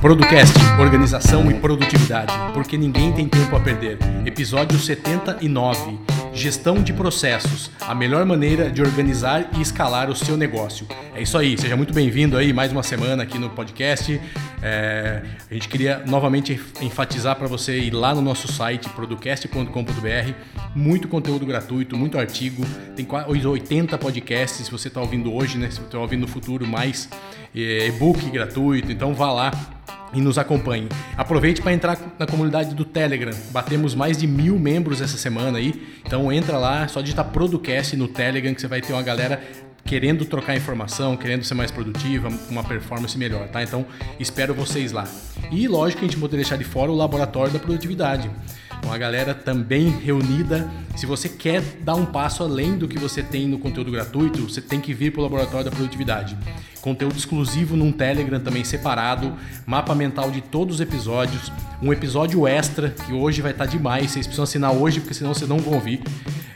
Producast, organização e produtividade, porque ninguém tem tempo a perder. Episódio 79. Gestão de processos, a melhor maneira de organizar e escalar o seu negócio. É isso aí, seja muito bem-vindo aí mais uma semana aqui no podcast. É, a gente queria novamente enfatizar para você ir lá no nosso site producast.com.br, muito conteúdo gratuito, muito artigo, tem quase 80 podcasts se você está ouvindo hoje, né? Se você está ouvindo no futuro mais e-book gratuito, então vá lá e nos acompanhe. Aproveite para entrar na comunidade do Telegram. Batemos mais de mil membros essa semana aí. Então entra lá, só digitar Producast no Telegram que você vai ter uma galera querendo trocar informação, querendo ser mais produtiva, uma performance melhor, tá? Então espero vocês lá. E lógico que a gente poderia deixar de fora o laboratório da produtividade uma galera também reunida. Se você quer dar um passo além do que você tem no conteúdo gratuito, você tem que vir para o Laboratório da Produtividade. Conteúdo exclusivo num Telegram também separado, mapa mental de todos os episódios, um episódio extra que hoje vai estar demais. Vocês precisam assinar hoje, porque senão vocês não vão ouvir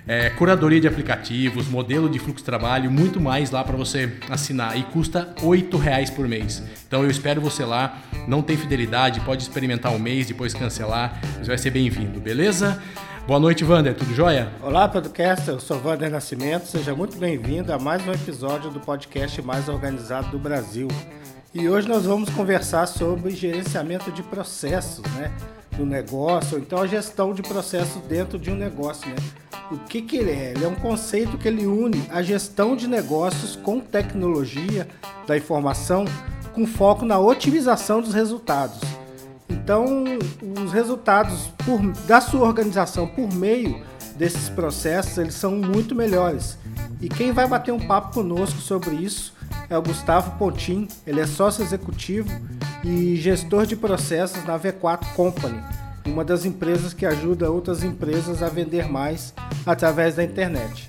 é, curadoria de aplicativos, modelo de fluxo de trabalho, muito mais lá para você assinar e custa R$ reais por mês. Então eu espero você lá. Não tem fidelidade, pode experimentar um mês, depois cancelar, você vai ser bem-vindo, beleza? Boa noite, Wander, tudo jóia? Olá, podcast, eu sou Wander Nascimento, seja muito bem-vindo a mais um episódio do podcast mais organizado do Brasil. E hoje nós vamos conversar sobre gerenciamento de processos, né? Do negócio, ou então a gestão de processos dentro de um negócio, né? O que, que ele é? Ele é um conceito que ele une a gestão de negócios com tecnologia da informação, com foco na otimização dos resultados. Então, os resultados por, da sua organização por meio desses processos, eles são muito melhores. E quem vai bater um papo conosco sobre isso é o Gustavo Pontin, ele é sócio executivo e gestor de processos na V4 Company uma das empresas que ajuda outras empresas a vender mais através da internet.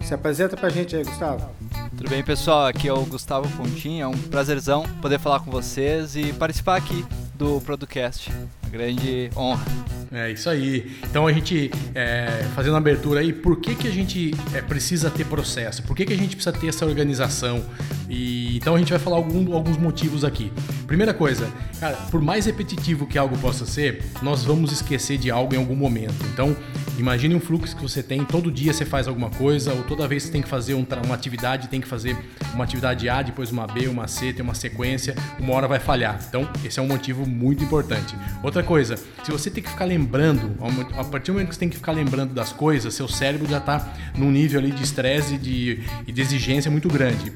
Se apresenta pra gente aí, Gustavo. Tudo bem, pessoal? Aqui é o Gustavo Pontinho. É um prazerzão poder falar com vocês e participar aqui do Producast. Grande honra. É isso aí. Então a gente, é, fazendo a abertura aí, por que, que a gente é, precisa ter processo? Por que, que a gente precisa ter essa organização? E, então a gente vai falar algum, alguns motivos aqui. Primeira coisa, cara, por mais repetitivo que algo possa ser, nós vamos esquecer de algo em algum momento. Então, imagine um fluxo que você tem, todo dia você faz alguma coisa, ou toda vez você tem que fazer um, uma atividade, tem que fazer uma atividade A, depois uma B, uma C, tem uma sequência, uma hora vai falhar. Então, esse é um motivo muito importante. Outra coisa, se você tem que ficar lembrando, a partir do momento que você tem que ficar lembrando das coisas, seu cérebro já está num nível ali de estresse de, e de exigência muito grande.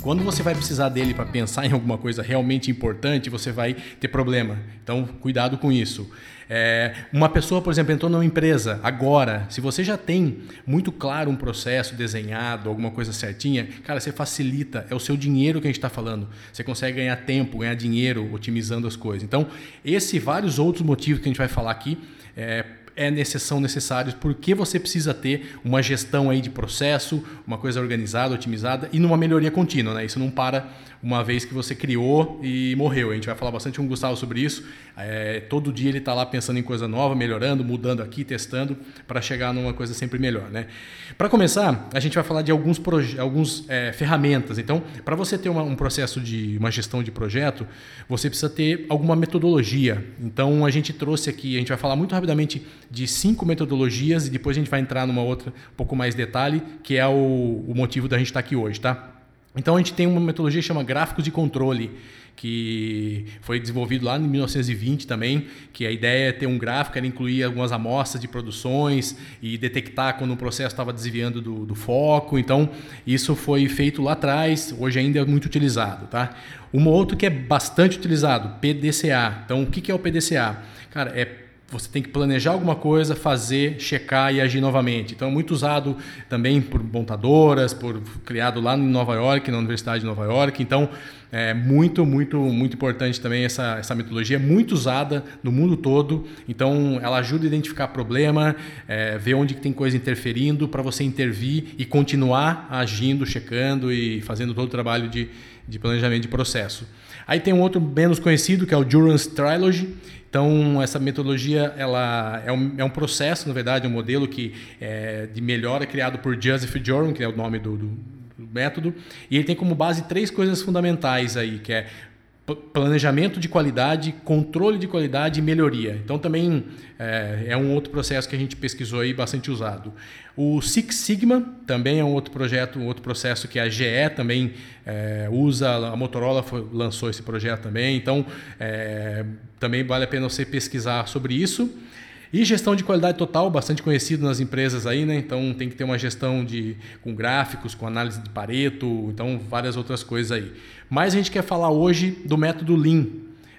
Quando você vai precisar dele para pensar em alguma coisa realmente importante, você vai ter problema. Então, cuidado com isso. É, uma pessoa, por exemplo, entrou numa empresa agora, se você já tem muito claro um processo desenhado, alguma coisa certinha, cara, você facilita, é o seu dinheiro que a gente está falando. Você consegue ganhar tempo, ganhar dinheiro otimizando as coisas. Então, esse e vários outros motivos que a gente vai falar aqui é, é necess, são necessários, porque você precisa ter uma gestão aí de processo, uma coisa organizada, otimizada e numa melhoria contínua. Né? Isso não para uma vez que você criou e morreu. A gente vai falar bastante com o Gustavo sobre isso. É, todo dia ele está lá pensando em coisa nova, melhorando, mudando aqui, testando, para chegar numa coisa sempre melhor. Né? Para começar, a gente vai falar de alguns, alguns é, ferramentas. Então, para você ter uma, um processo de uma gestão de projeto, você precisa ter alguma metodologia. Então, a gente trouxe aqui, a gente vai falar muito rapidamente de cinco metodologias e depois a gente vai entrar numa outra um pouco mais detalhe, que é o, o motivo da gente estar tá aqui hoje, tá? Então a gente tem uma metodologia que chama gráficos de controle, que foi desenvolvido lá em 1920 também, que a ideia é ter um gráfico, era incluir algumas amostras de produções e detectar quando o processo estava desviando do, do, foco. Então, isso foi feito lá atrás, hoje ainda é muito utilizado. Tá? Um outro que é bastante utilizado, PDCA. Então, o que é o PDCA? Cara, é você tem que planejar alguma coisa, fazer, checar e agir novamente. Então é muito usado também por montadoras, por criado lá em Nova York, na Universidade de Nova York. Então é muito, muito, muito importante também essa, essa metodologia, é muito usada no mundo todo, então ela ajuda a identificar problema, é, ver onde tem coisa interferindo para você intervir e continuar agindo, checando e fazendo todo o trabalho de, de planejamento de processo. Aí tem um outro menos conhecido que é o Durance Trilogy. Então, essa metodologia ela é um, é um processo, na verdade, um modelo que é de melhora criado por Joseph Joran, que é o nome do, do método, e ele tem como base três coisas fundamentais aí, que é planejamento de qualidade, controle de qualidade e melhoria. Então também é, é, um outro processo que a gente pesquisou aí bastante usado. O Six Sigma também é um outro projeto, um outro processo que a GE também é, usa. A Motorola foi, lançou esse projeto também. Então é, também vale a pena você pesquisar sobre isso. E gestão de qualidade total, bastante conhecido nas empresas aí, né? Então tem que ter uma gestão de, com gráficos, com análise de Pareto, então várias outras coisas aí. Mas a gente quer falar hoje do método Lean.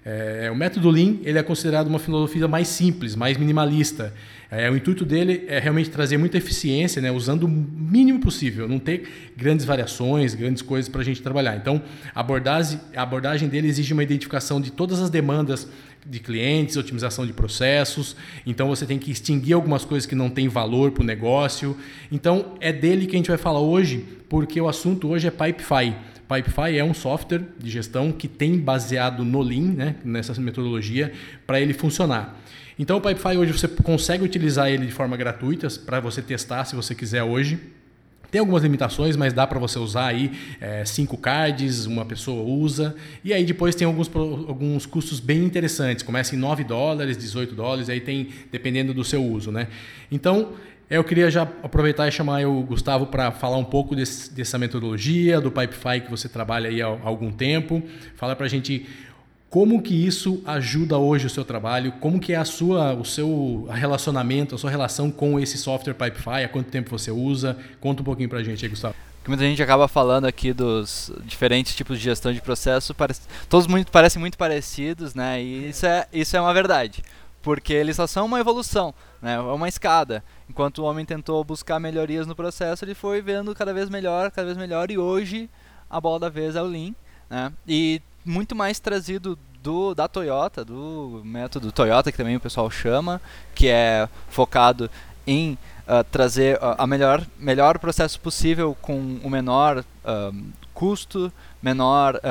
É, o método Lean ele é considerado uma filosofia mais simples, mais minimalista. É, o intuito dele é realmente trazer muita eficiência, né, usando o mínimo possível, não ter grandes variações, grandes coisas para a gente trabalhar. Então, a abordagem, a abordagem dele exige uma identificação de todas as demandas de clientes, otimização de processos. Então você tem que extinguir algumas coisas que não têm valor para o negócio. Então é dele que a gente vai falar hoje, porque o assunto hoje é Pipefy. Pipefy é um software de gestão que tem baseado no Lean, né, nessa metodologia, para ele funcionar. Então o Pipefy hoje você consegue utilizar ele de forma gratuita para você testar se você quiser hoje. Tem algumas limitações, mas dá para você usar aí é, cinco cards, uma pessoa usa. E aí depois tem alguns, alguns custos bem interessantes. Começa em 9 dólares, 18 dólares, aí tem dependendo do seu uso. Né? Então, eu queria já aproveitar e chamar o Gustavo para falar um pouco desse, dessa metodologia, do Pipefy que você trabalha aí há, há algum tempo. Fala para a gente como que isso ajuda hoje o seu trabalho? Como que é a sua, o seu relacionamento, a sua relação com esse software Pipefy? Há quanto tempo você usa? Conta um pouquinho para a gente aí, Gustavo. Que muita gente acaba falando aqui dos diferentes tipos de gestão de processo, todos muito, parecem muito parecidos, né? E isso é, isso é uma verdade, porque eles só são uma evolução, né? É uma escada. Enquanto o homem tentou buscar melhorias no processo, ele foi vendo cada vez melhor, cada vez melhor, e hoje a bola da vez é o Lean, né? E muito mais trazido do da Toyota, do método Toyota que também o pessoal chama, que é focado em uh, trazer uh, a melhor melhor processo possível com o menor uh, custo, menor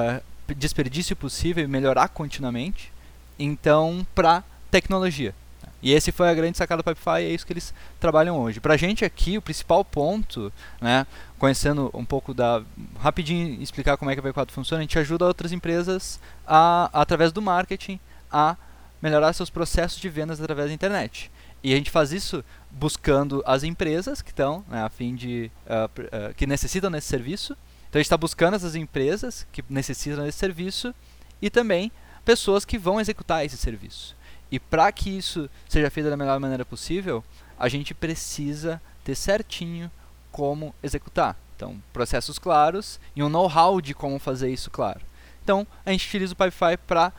desperdício possível e melhorar continuamente. Então, para tecnologia. E esse foi a grande sacada do Pipefy, é isso que eles trabalham hoje. Para a gente aqui, o principal ponto, né, conhecendo um pouco da... Rapidinho explicar como é que a V4 funciona, a gente ajuda outras empresas, a, através do marketing, a melhorar seus processos de vendas através da internet. E a gente faz isso buscando as empresas que estão, né, a fim de... Uh, uh, que necessitam desse serviço. Então a gente está buscando essas empresas que necessitam desse serviço e também pessoas que vão executar esse serviço. E para que isso seja feito da melhor maneira possível, a gente precisa ter certinho como executar. Então, processos claros e um know-how de como fazer isso claro. Então, a gente utiliza o Pipefy para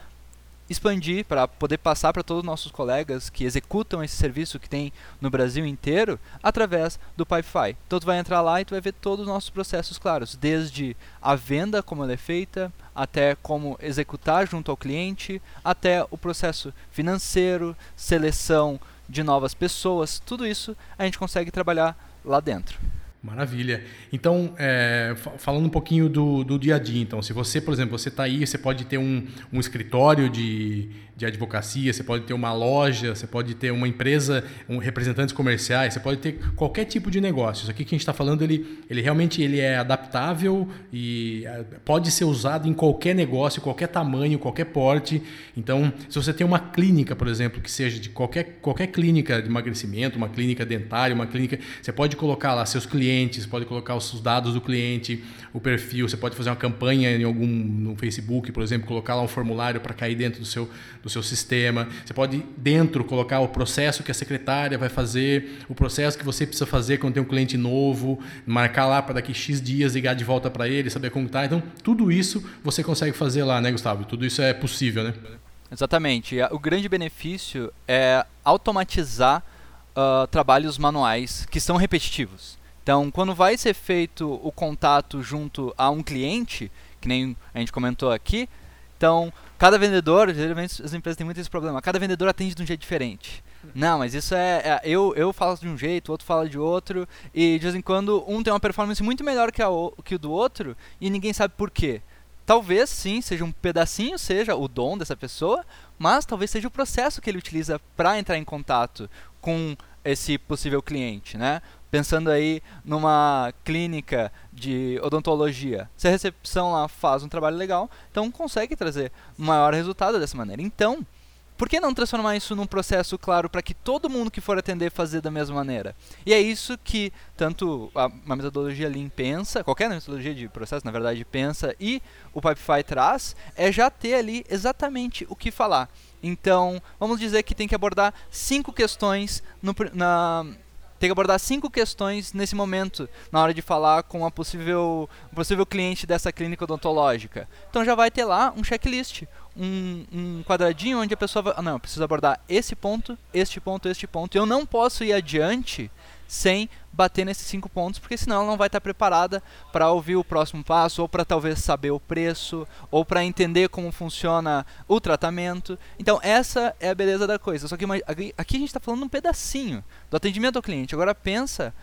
expandir, para poder passar para todos os nossos colegas que executam esse serviço que tem no Brasil inteiro, através do Pipefy. Então tu vai entrar lá e tu vai ver todos os nossos processos claros, desde a venda, como ela é feita, até como executar junto ao cliente, até o processo financeiro, seleção de novas pessoas, tudo isso a gente consegue trabalhar lá dentro. Maravilha. Então, é, falando um pouquinho do, do dia a dia, então, se você, por exemplo, você está aí, você pode ter um, um escritório de, de advocacia, você pode ter uma loja, você pode ter uma empresa, um, representantes comerciais, você pode ter qualquer tipo de negócio. Isso aqui que a gente está falando, ele, ele realmente ele é adaptável e é, pode ser usado em qualquer negócio, qualquer tamanho, qualquer porte. Então, se você tem uma clínica, por exemplo, que seja de qualquer, qualquer clínica de emagrecimento, uma clínica dentária, uma clínica, você pode colocar lá seus clientes, pode colocar os dados do cliente, o perfil, você pode fazer uma campanha em algum no Facebook, por exemplo, colocar lá um formulário para cair dentro do seu do seu sistema. Você pode dentro colocar o processo que a secretária vai fazer, o processo que você precisa fazer quando tem um cliente novo, marcar lá para daqui X dias ligar de volta para ele, saber como está. Então, tudo isso você consegue fazer lá, né, Gustavo? Tudo isso é possível, né? Exatamente. O grande benefício é automatizar uh, trabalhos manuais que são repetitivos. Então, quando vai ser feito o contato junto a um cliente, que nem a gente comentou aqui. Então, cada vendedor, geralmente as empresas têm muito esse problema, cada vendedor atende de um jeito diferente. Não, mas isso é, é, eu, eu falo de um jeito, o outro fala de outro, e de vez em quando um tem uma performance muito melhor que, a, que o do outro, e ninguém sabe por quê. Talvez sim, seja um pedacinho, seja o dom dessa pessoa, mas talvez seja o processo que ele utiliza para entrar em contato com esse possível cliente, né? Pensando aí numa clínica de odontologia, se a recepção lá faz um trabalho legal, então consegue trazer maior resultado dessa maneira. Então, por que não transformar isso num processo claro para que todo mundo que for atender fazer da mesma maneira? E é isso que tanto a, a metodologia Lean pensa, qualquer metodologia de processo, na verdade, pensa, e o Pipefy traz, é já ter ali exatamente o que falar. Então, vamos dizer que tem que abordar cinco questões no, na, tem que abordar cinco questões nesse momento, na hora de falar com a possível, possível cliente dessa clínica odontológica. Então já vai ter lá um checklist, um, um quadradinho onde a pessoa vai. Ah, não, eu preciso abordar esse ponto, este ponto, este ponto. Eu não posso ir adiante sem bater nesses cinco pontos, porque senão ela não vai estar preparada para ouvir o próximo passo, ou para talvez saber o preço, ou para entender como funciona o tratamento. Então, essa é a beleza da coisa. Só que aqui a gente está falando um pedacinho do atendimento ao cliente. Agora, pensa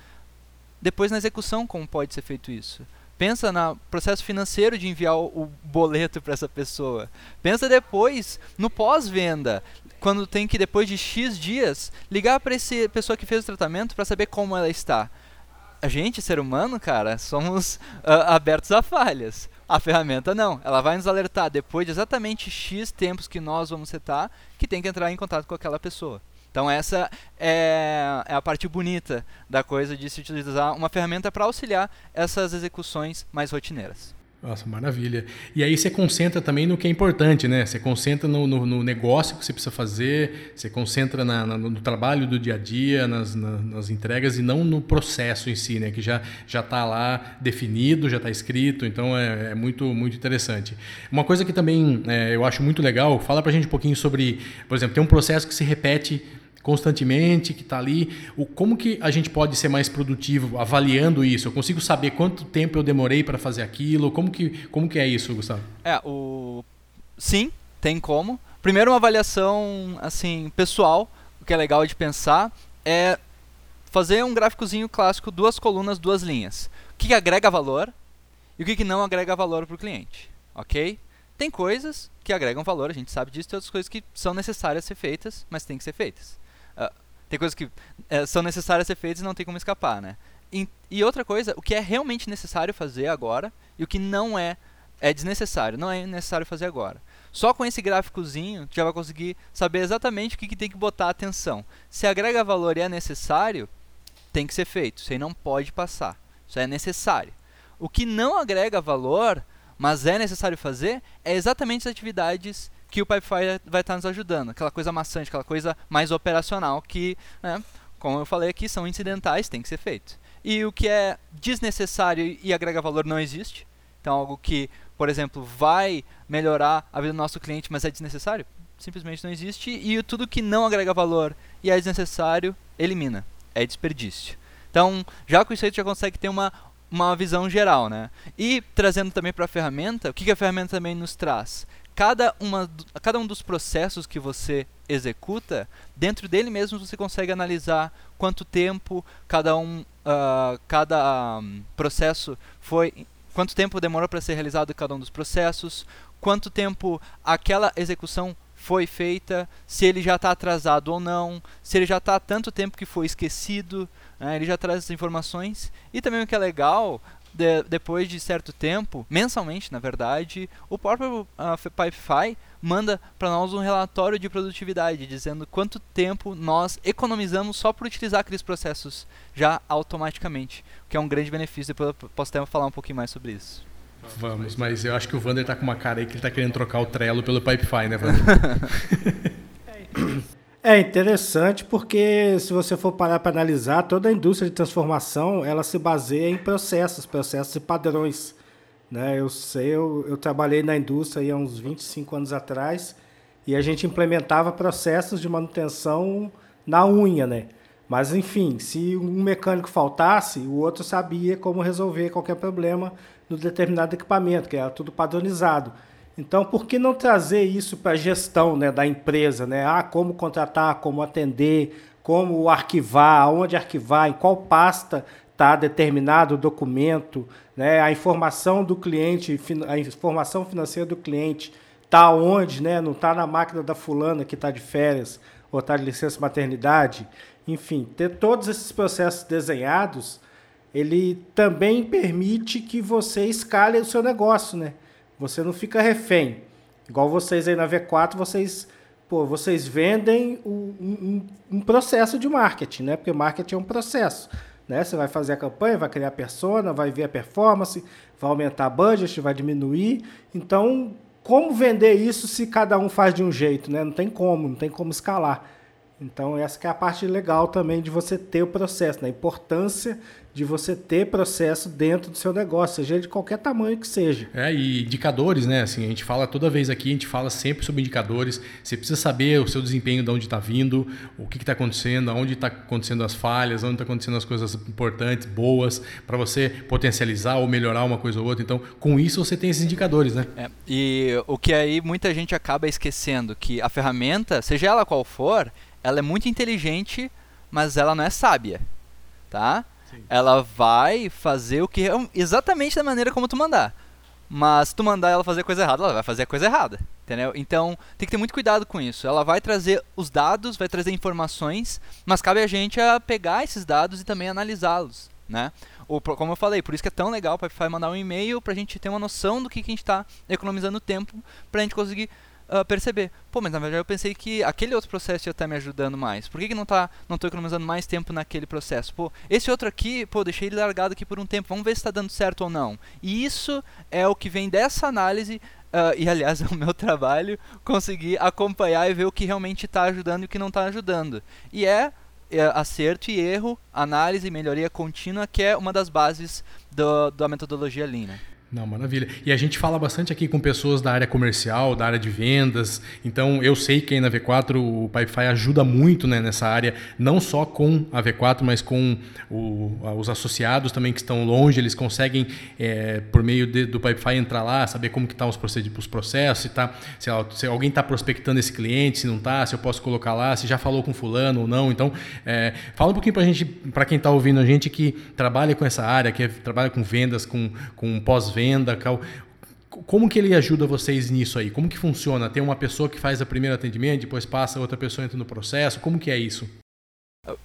depois na execução como pode ser feito isso. Pensa no processo financeiro de enviar o boleto para essa pessoa. Pensa depois no pós-venda, quando tem que depois de X dias ligar para essa pessoa que fez o tratamento para saber como ela está. A gente, ser humano, cara, somos uh, abertos a falhas. A ferramenta não, ela vai nos alertar depois de exatamente X tempos que nós vamos setar que tem que entrar em contato com aquela pessoa. Então essa é, é, a parte bonita da coisa de se utilizar uma ferramenta para auxiliar essas execuções mais rotineiras. Nossa, maravilha. E aí você concentra também no que é importante, né? Você concentra no, no, no negócio que você precisa fazer, você concentra na, na, no trabalho do dia a dia, nas, na, nas entregas e não no processo em si, né? Que já já está lá definido, já está escrito. Então é, é, muito muito interessante. Uma coisa que também é, eu acho muito legal, fala para a gente um pouquinho sobre, por exemplo, tem um processo que se repete constantemente, que está ali. O, como que a gente pode ser mais produtivo avaliando isso? Eu consigo saber quanto tempo eu demorei para fazer aquilo? Como que, como que é isso, Gustavo? É, o... Sim, tem como. Primeiro, uma avaliação assim pessoal, o que é legal de pensar é fazer um gráficozinho clássico, duas colunas, duas linhas. O que, agrega valor e o que, que não agrega valor para o cliente, ok? Tem coisas que agregam valor, a gente sabe disso, tem outras coisas que são necessárias ser feitas, mas tem que ser feitas. Tem coisas que uh, são necessárias ser feitas e não tem como escapar, né? E, e, outra coisa, o que é realmente necessário fazer agora e o que não é é desnecessário, não é necessário fazer agora. Só com esse gráficozinho já vai conseguir saber exatamente o que, que tem que botar atenção. Se agrega valor e é necessário, tem que ser feito. Isso aí não pode passar. Isso é necessário. O que não agrega valor, mas é necessário fazer, é exatamente as atividades que o Pipefy vai estar nos ajudando. Aquela coisa maçante, aquela coisa mais operacional que, né, como eu falei aqui, são incidentais, tem que ser feito. E o que é desnecessário e agrega valor não existe. Então, algo que, por exemplo, vai melhorar a vida do nosso cliente, mas é desnecessário, simplesmente não existe. E tudo que não agrega valor e é desnecessário, elimina. É desperdício. Então, já com isso aí, tu já consegue ter uma, uma visão geral, né? E trazendo também para a ferramenta, o que, que a ferramenta também nos traz? Cada, uma, cada um dos processos que você executa, dentro dele mesmo você consegue analisar quanto tempo cada um, uh, cada um, processo foi, quanto tempo demorou para ser realizado cada um dos processos, quanto tempo aquela execução foi feita, se ele já está atrasado ou não, se ele já está há tanto tempo que foi esquecido, né, ele já traz essas informações. E também o que é legal, de, depois de certo tempo, mensalmente na verdade, o próprio uh, Pipefy manda para nós um relatório de produtividade dizendo quanto tempo nós economizamos só por utilizar aqueles processos já automaticamente, o que é um grande benefício. Depois eu posso até falar um pouquinho mais sobre isso. Vamos, mas eu acho que o Vander tá com uma cara aí que ele tá querendo trocar o Trello pelo Pipefy, né, Vander? É interessante porque se você for parar para analisar, toda a indústria de transformação ela se baseia em processos, processos e padrões. Né? Eu sei, eu, eu trabalhei na indústria há uns 25 anos atrás e a gente implementava processos de manutenção na unha, né? Mas enfim, se um mecânico faltasse, o outro sabia como resolver qualquer problema no determinado equipamento, que era tudo padronizado. Então, por que não trazer isso para a gestão né, da empresa? Né? Ah, como contratar, como atender, como arquivar, aonde arquivar, em qual pasta está determinado o documento, né? a informação do cliente, a informação financeira do cliente está onde, né? não está na máquina da fulana que está de férias ou está de licença maternidade. Enfim, ter todos esses processos desenhados, ele também permite que você escale o seu negócio, né? Você não fica refém. Igual vocês aí na V4, vocês, pô, vocês vendem um, um, um processo de marketing, né? Porque marketing é um processo. Né? Você vai fazer a campanha, vai criar a persona, vai ver a performance, vai aumentar a budget, vai diminuir. Então, como vender isso se cada um faz de um jeito? Né? Não tem como, não tem como escalar. Então, essa é a parte legal também de você ter o processo, né? a importância de você ter processo dentro do seu negócio, seja de qualquer tamanho que seja. É, e indicadores, né? Assim, a gente fala toda vez aqui, a gente fala sempre sobre indicadores. Você precisa saber o seu desempenho, de onde está vindo, o que está acontecendo, onde está acontecendo as falhas, onde está acontecendo as coisas importantes, boas, para você potencializar ou melhorar uma coisa ou outra. Então, com isso você tem esses indicadores, né? É, e o que aí muita gente acaba esquecendo, que a ferramenta, seja ela qual for, ela é muito inteligente, mas ela não é sábia, tá? ela vai fazer o que exatamente da maneira como tu mandar. Mas se tu mandar ela fazer coisa errada, ela vai fazer a coisa errada. Entendeu? Então tem que ter muito cuidado com isso. Ela vai trazer os dados, vai trazer informações, mas cabe a gente a pegar esses dados e também analisá-los. Né? Ou, como eu falei, por isso que é tão legal para mandar um e-mail para a gente ter uma noção do que, que a gente está economizando tempo para a gente conseguir uh, perceber, pô, mas na verdade eu pensei que aquele outro processo ia estar me ajudando mais. Por que, que não tá, não tô economizando mais tempo naquele processo? Pô, esse outro aqui, pô, deixei ele largado aqui por um tempo, vamos ver se está dando certo ou não. E isso é o que vem dessa análise Uh, e aliás é o meu trabalho conseguir acompanhar e ver o que realmente está ajudando e o que não está ajudando. E é, é, acerto e erro, análise e melhoria contínua que é uma das bases do, da metodologia Lean. Né? Não, maravilha. E a gente fala bastante aqui com pessoas da área comercial, da área de vendas. Então, eu sei que aí na V4 o Pipefy ajuda muito né, nessa área, não só com a V4, mas com o, os associados também que estão longe. Eles conseguem, é, por meio de, do Pipefy, entrar lá, saber como que estão tá os, os processos, se, tá, se, se alguém está prospectando esse cliente, se não está, se eu posso colocar lá, se já falou com fulano ou não. Então, é, fala um pouquinho para gente, para quem está ouvindo a gente que trabalha com essa área, que é, trabalha com vendas, com, com venda como que ele ajuda vocês nisso aí? Como que funciona? Tem uma pessoa que faz o primeiro atendimento, depois passa, outra pessoa entra no processo? Como que é isso?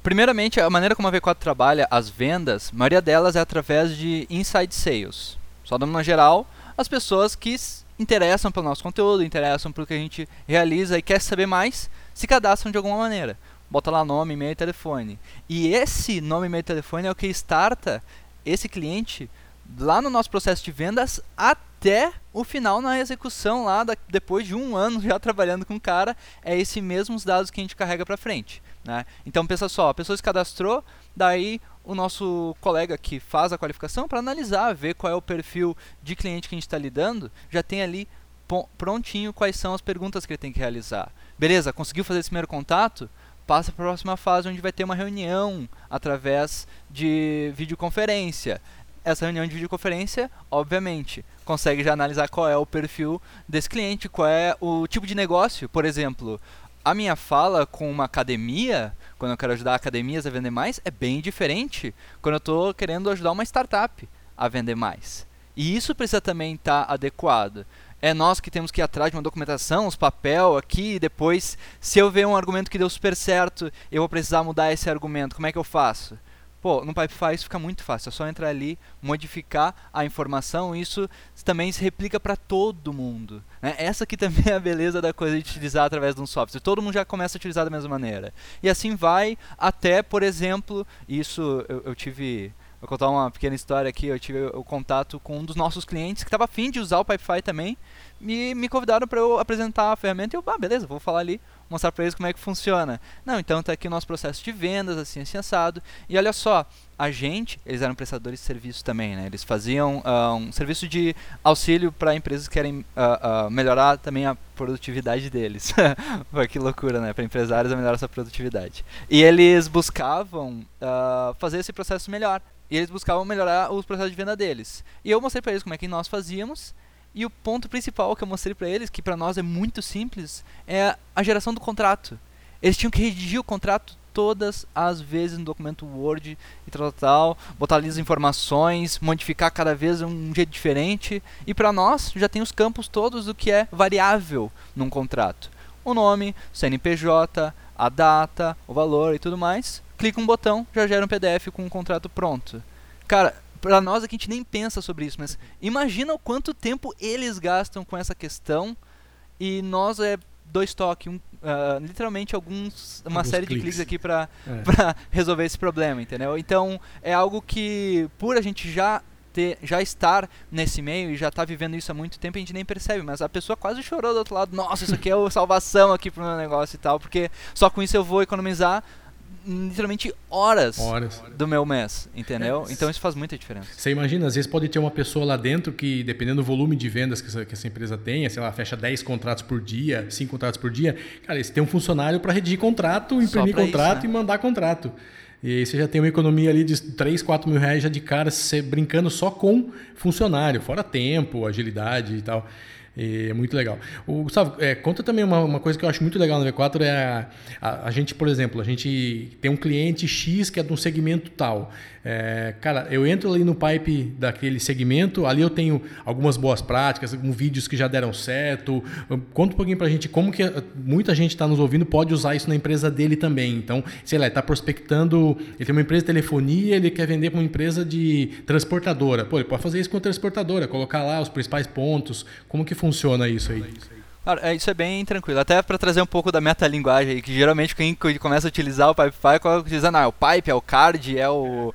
Primeiramente, a maneira como a V4 trabalha as vendas, a maioria delas é através de inside sales. Só dando uma geral, as pessoas que interessam pelo nosso conteúdo, interessam pelo que a gente realiza e quer saber mais, se cadastram de alguma maneira. Bota lá nome, e-mail e telefone. E esse nome, e-mail e telefone é o que starta esse cliente lá no nosso processo de vendas até o final na execução lá da, depois de um ano já trabalhando com o cara é esse mesmos dados que a gente carrega para frente né? então pensa só a pessoa se cadastrou daí o nosso colega que faz a qualificação para analisar ver qual é o perfil de cliente que a gente está lidando já tem ali prontinho quais são as perguntas que ele tem que realizar. Beleza conseguiu fazer esse primeiro contato? Passa para a próxima fase onde vai ter uma reunião através de videoconferência essa reunião de videoconferência, obviamente, consegue já analisar qual é o perfil desse cliente, qual é o tipo de negócio. Por exemplo, a minha fala com uma academia, quando eu quero ajudar academias a vender mais, é bem diferente quando eu estou querendo ajudar uma startup a vender mais. E isso precisa também estar tá adequado. É nós que temos que ir atrás de uma documentação, os papel aqui, e depois, se eu ver um argumento que deu super certo, eu vou precisar mudar esse argumento. Como é que eu faço? Pô, no Pipefy isso fica muito fácil, é só entrar ali, modificar a informação, isso também se replica para todo mundo. Né? Essa aqui também é a beleza da coisa de utilizar através de um software. Todo mundo já começa a utilizar da mesma maneira. E assim vai até, por exemplo, isso eu, eu tive Vou contar uma pequena história aqui. Eu tive o contato com um dos nossos clientes que estava afim de usar o Pipefy também. E me convidaram para eu apresentar a ferramenta. E eu, ah, beleza, vou falar ali mostrar para eles como é que funciona. Não, então está aqui o nosso processo de vendas, assim, assim, assado. E olha só, a gente, eles eram prestadores de serviço também, né? Eles faziam uh, um serviço de auxílio para empresas que querem uh, uh, melhorar também a produtividade deles. Que loucura, né? Para empresários melhorar essa produtividade. E eles buscavam fazer esse processo melhor. E eles buscavam melhorar os processos de venda deles. E eu mostrei para eles como é que nós fazíamos. E o ponto principal que eu mostrei para eles, que para nós é muito simples, é a geração do contrato. Eles tinham que redigir o contrato todas as vezes no documento Word e tal, tal, botar ali as informações, modificar cada vez um jeito diferente. E para nós já tem os campos todos do que é variável num contrato. O nome, CNPJ, a data, o valor e tudo mais clica um botão, já gera um PDF com um contrato pronto. Cara, para nós aqui a gente nem pensa sobre isso, mas imagina o quanto tempo eles gastam com essa questão e nós é dois toques, um, uh, literalmente alguns, uma alguns série cliques. de cliques aqui para é. resolver esse problema, entendeu? Então é algo que por a gente já ter, já estar nesse meio e já estar tá vivendo isso há muito tempo, a gente nem percebe, mas a pessoa quase chorou do outro lado, nossa, isso aqui é a salvação aqui pro meu negócio e tal, porque só com isso eu vou economizar literalmente horas, horas, do meu mês, entendeu? É. Então isso faz muita diferença. Você imagina, às vezes pode ter uma pessoa lá dentro que, dependendo do volume de vendas que essa, que essa empresa tenha, sei lá, fecha 10 contratos por dia, 5 contratos por dia, cara, você tem um funcionário para redigir contrato, imprimir contrato isso, né? e mandar contrato. E aí você já tem uma economia ali de 3, 4 mil reais já de cara, você brincando só com funcionário, fora tempo, agilidade e tal. E é muito legal. O, Gustavo, é, conta também uma, uma, coisa que eu acho muito legal no V4 é a, a, a, gente, por exemplo, a gente tem um cliente X que é de um segmento tal. É, cara, eu entro ali no pipe daquele segmento, ali eu tenho algumas boas práticas, alguns vídeos que já deram certo. Conta um pouquinho pra gente como que muita gente está nos ouvindo pode usar isso na empresa dele também. Então, sei lá, ele está prospectando, ele tem uma empresa de telefonia, ele quer vender para uma empresa de transportadora. Pô, ele pode fazer isso com a transportadora, colocar lá os principais pontos, como que funciona isso aí? Cara, é, isso é bem tranquilo. Até para trazer um pouco da metalinguagem, que geralmente quem começa a utilizar o Pipefy, diz, ah, é o pipe, é o card, é o.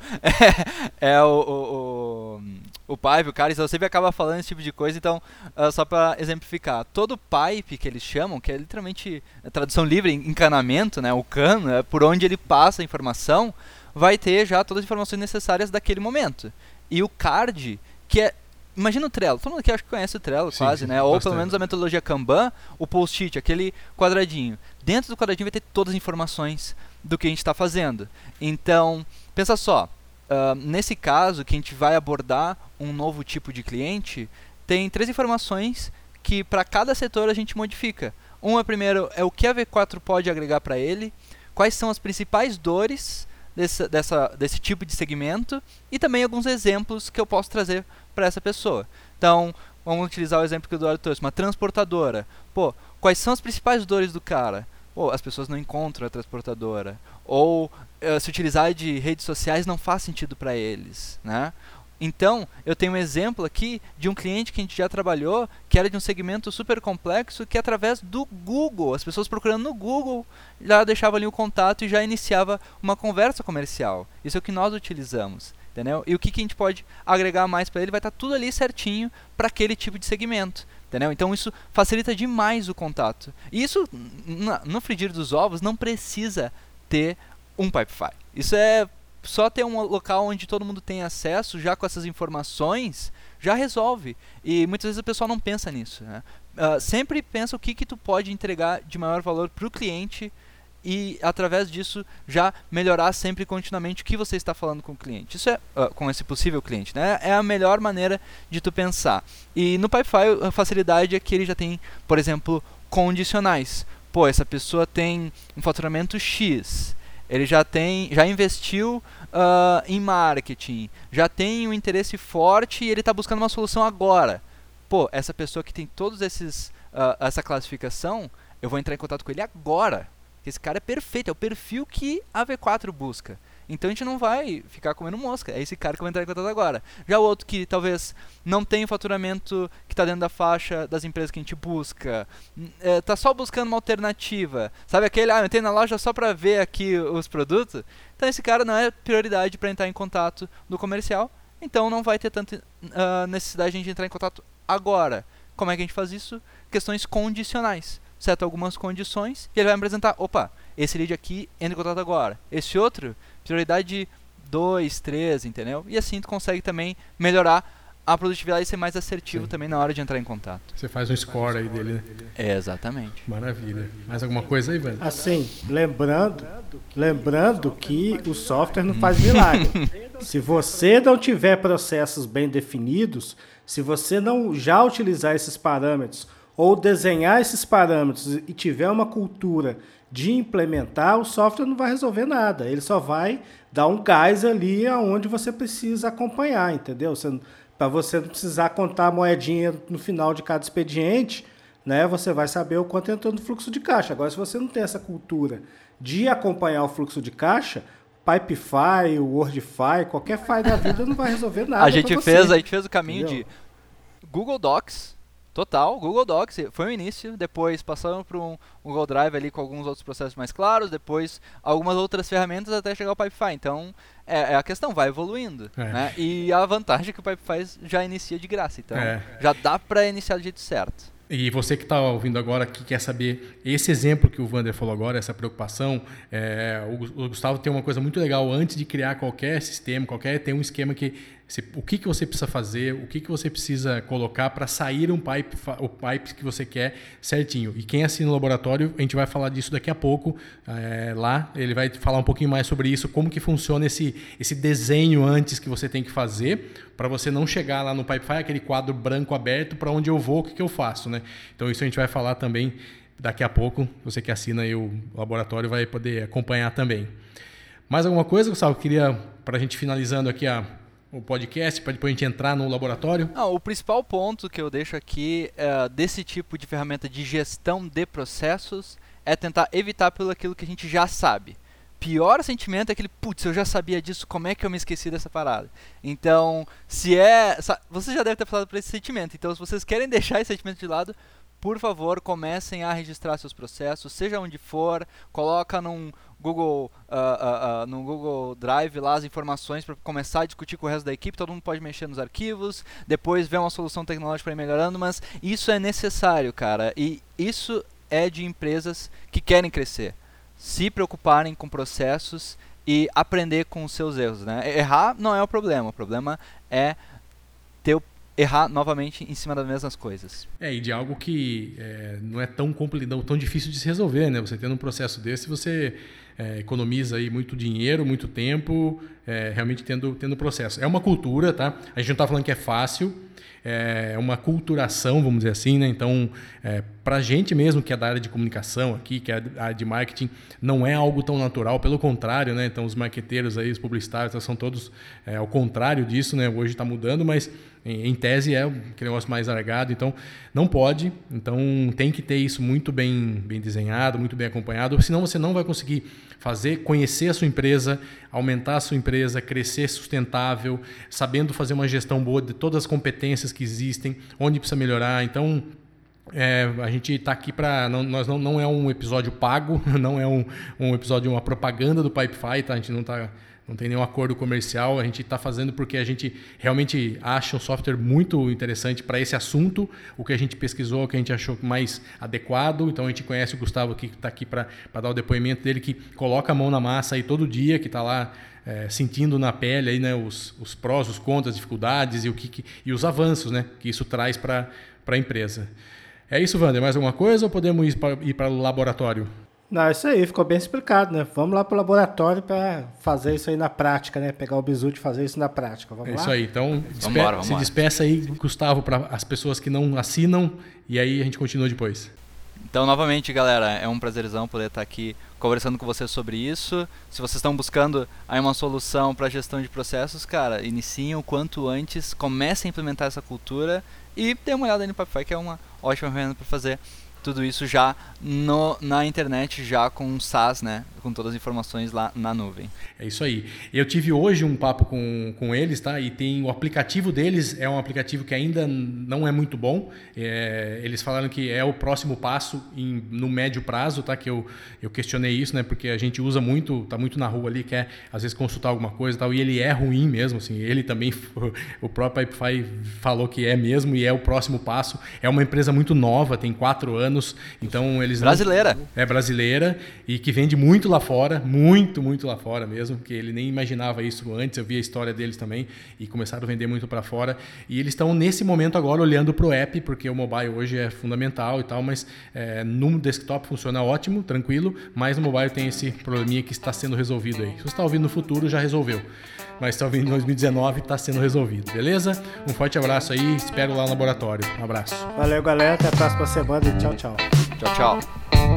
é, é o, o, o, o pipe, o card, então sempre acaba falando esse tipo de coisa. Então, uh, só para exemplificar, todo pipe que eles chamam, que é literalmente a tradução livre, encanamento, né, o cano, é por onde ele passa a informação, vai ter já todas as informações necessárias daquele momento. E o card, que é Imagina o Trello. Todo mundo aqui acho que conhece o Trello sim, quase, né? Ou bastante. pelo menos a metodologia Kanban, o post-it, aquele quadradinho. Dentro do quadradinho vai ter todas as informações do que a gente está fazendo. Então, pensa só. Uh, nesse caso, que a gente vai abordar um novo tipo de cliente, tem três informações que para cada setor a gente modifica. Uma, primeiro, é o que a V4 pode agregar para ele, quais são as principais dores desse, dessa, desse tipo de segmento e também alguns exemplos que eu posso trazer para essa pessoa. Então, vamos utilizar o exemplo que o Eduardo trouxe, uma transportadora. Pô, quais são as principais dores do cara? Pô, as pessoas não encontram a transportadora. Ou uh, se utilizar de redes sociais não faz sentido para eles, né? Então, eu tenho um exemplo aqui de um cliente que a gente já trabalhou, que era de um segmento super complexo, que através do Google, as pessoas procurando no Google, já deixava ali o contato e já iniciava uma conversa comercial. Isso é o que nós utilizamos entendeu? E o que, que a gente pode agregar mais para ele vai estar tá tudo ali certinho para aquele tipo de segmento, entendeu? Então isso facilita demais o contato. E isso no frigir dos ovos não precisa ter um Pipefy. Isso é só ter um local onde todo mundo tem acesso já com essas informações já resolve. E muitas vezes o pessoal não pensa nisso. Né? Uh, sempre pensa o que, que tu pode entregar de maior valor para o cliente e através disso já melhorar sempre continuamente o que você está falando com o cliente. Isso é uh, com esse possível cliente, né? É a melhor maneira de tu pensar. E no Pipefy a facilidade é que ele já tem, por exemplo, condicionais. Pô, essa pessoa tem um faturamento X, ele já tem, já investiu uh, em marketing, já tem um interesse forte e ele está buscando uma solução agora. Pô, essa pessoa que tem todos esses uh, essa classificação, eu vou entrar em contato com ele agora esse cara é perfeito, é o perfil que a V4 busca. Então a gente não vai ficar comendo mosca. É esse cara que vai entrar em contato agora. Já o outro que talvez não tem o faturamento que está dentro da faixa das empresas que a gente busca, é, só buscando uma alternativa. Sabe aquele, ah, eu entrei na loja só para ver aqui os produtos? Então esse cara não é prioridade para entrar em contato no comercial. Então não vai ter tanta uh, necessidade de entrar em contato agora. Como é que a gente faz isso? Questões condicionais. seta algumas condições e ele vai me apresentar, opa, esse lead aqui entra em contato agora. Esse outro, prioridade 2, 3, entendeu? E assim tu consegue também melhorar a produtividade e ser mais assertivo Sim. também na hora de entrar em contato. Você faz um score aí dele, né? É, exatamente. Maravilha. Mais alguma coisa aí, Vânia? Assim, lembrando, lembrando que o software não faz milagre. se você não tiver processos bem definidos, se você não já utilizar esses parâmetros ou desenhar esses parâmetros e tiver uma cultura de implementar, o software não vai resolver nada. Ele só vai dar um gás ali aonde você precisa acompanhar, entendeu? Para você não precisar contar a moedinha no final de cada expediente, né? Você vai saber o quanto entrou no fluxo de caixa. Agora, se você não tem essa cultura de acompanhar o fluxo de caixa, Pipefy, Wordify, qualquer file da vida não vai resolver nada. A gente fez, a gente fez o caminho Entendeu? de Google Docs, total, Google Docs, foi o início, depois passamos para um Google Drive ali com alguns outros processos mais claros, depois algumas outras ferramentas até chegar ao Pipefy. Então, é, é, a questão, vai evoluindo. É. Né? E a vantagem é que o Pipefy já inicia de graça. Então, é. já dá para iniciar do jeito certo. E você que está ouvindo agora, que quer saber esse exemplo que o Vander falou agora, essa preocupação, é, o, o, Gustavo tem uma coisa muito legal antes de criar qualquer sistema, qualquer tem um esquema que o que, que você precisa fazer, o que, que você precisa colocar para sair um pipe, o pipe que você quer certinho. E quem assina o laboratório, a gente vai falar disso daqui a pouco. É, lá ele vai falar um pouquinho mais sobre isso, como que funciona esse, esse desenho antes que você tem que fazer para você não chegar lá no Pipefy, aquele quadro branco aberto, para onde eu vou, o que, que eu faço. Né? Então isso a gente vai falar também daqui a pouco. Você que assina aí o laboratório vai poder acompanhar também. Mais alguma coisa, Gustavo? Queria, para a gente finalizando aqui a o podcast para depois a gente entrar no laboratório? Não, o principal ponto que eu deixo aqui é, desse tipo de ferramenta de gestão de processos é tentar evitar pelo aquilo que a gente já sabe. Pior sentimento é aquele, putz, eu já sabia disso, como é que eu me esqueci dessa parada? Então, se é. Você já deve ter passado por esse sentimento. Então, se vocês querem deixar esse sentimento de lado, por favor, comecem a registrar seus processos, seja onde for, coloca num Google, uh, uh, uh, no Google Drive lá as informações para começar a discutir com o resto da equipe, todo mundo pode mexer nos arquivos, depois ver uma solução tecnológica para ir melhorando, mas isso é necessário, cara, e isso é de empresas que querem crescer, se preocuparem com processos e aprender com os seus erros, né? Errar não é o problema, o problema é ter o errar novamente em cima das mesmas coisas. É, e de algo que é, não é tão complicado, tão difícil de se resolver, né? Você tendo um processo desse, você é, economiza aí muito dinheiro, muito tempo, é, realmente tendo tendo processo. É uma cultura, tá? A gente não está falando que é fácil, é uma culturação, vamos dizer assim, né? Então, é, para a gente mesmo que é da área de comunicação aqui, que é área de marketing, não é algo tão natural, pelo contrário, né? Então, os marqueteiros aí, os publicitários, são todos é, ao contrário disso, né? Hoje está mudando, mas em, em tese é aquele negócio mais largado, então não pode, então tem que ter isso muito bem, bem desenhado, muito bem acompanhado, senão você não vai conseguir fazer, conhecer a sua empresa, aumentar a sua empresa, crescer sustentável, sabendo fazer uma gestão boa de todas as competências que existem, onde precisa melhorar. Então, é, a gente está aqui para. Nós não, não é um episódio pago, não é um, um episódio, uma propaganda do Pipefy, tá? A gente não está não tem nenhum acordo comercial, a gente está fazendo porque a gente realmente acha um software muito interessante para esse assunto, o que a gente pesquisou, o que a gente achou mais adequado. Então a gente conhece o Gustavo que está aqui para dar o depoimento dele, que coloca a mão na massa aí todo dia, que está lá é, sentindo na pele aí, né, os, os prós, os contras, as dificuldades e, o que, que e os avanços né, que isso traz para a empresa. É isso, Wander. Mais alguma coisa ou podemos ir para o laboratório? Não, isso aí, ficou bem explicado, né? Vamos lá para o laboratório para fazer isso aí na prática, né? Pegar o bisu e fazer isso na prática. Vamos é lá? isso aí. Então, despe vambora, se despeça aí, Gustavo, para as pessoas que não assinam e aí a gente continua depois. Então, novamente, galera, é um prazerzão poder estar aqui conversando com vocês sobre isso. Se vocês estão buscando aí uma solução para gestão de processos, cara, iniciem o quanto antes, comecem a implementar essa cultura e dê uma olhada no Papify, que é uma ótima ferramenta para fazer tudo isso já no, na internet, já com um SaaS, né? Com todas as informações lá na nuvem. É isso aí. Eu tive hoje um papo com, com eles, tá? E tem o aplicativo deles, é um aplicativo que ainda não é muito bom. É, eles falaram que é o próximo passo em, no médio prazo, tá? Que eu, eu questionei isso, né? Porque a gente usa muito, tá muito na rua ali, quer às vezes consultar alguma coisa e tal, e ele é ruim mesmo, assim. Ele também, o próprio Pipefy falou que é mesmo e é o próximo passo. É uma empresa muito nova, tem quatro anos anos. Então eles brasileira. Não, é brasileira e que vende muito lá fora, muito, muito lá fora mesmo, que ele nem imaginava isso antes. Eu vi a história deles também e começaram a vender muito para fora. E eles estão nesse momento agora olhando para o app, porque o mobile hoje é fundamental e tal, mas é, no desktop funciona ótimo, tranquilo, mas no mobile tem esse probleminha que está sendo resolvido aí. Se você está ouvindo no futuro, já resolveu mas vindo em 2019 está sendo resolvido, beleza? Um forte abraço aí, espero lá no laboratório. Um abraço. Valeu, galera. Até a próxima semana e tchau, tchau. Tchau, tchau.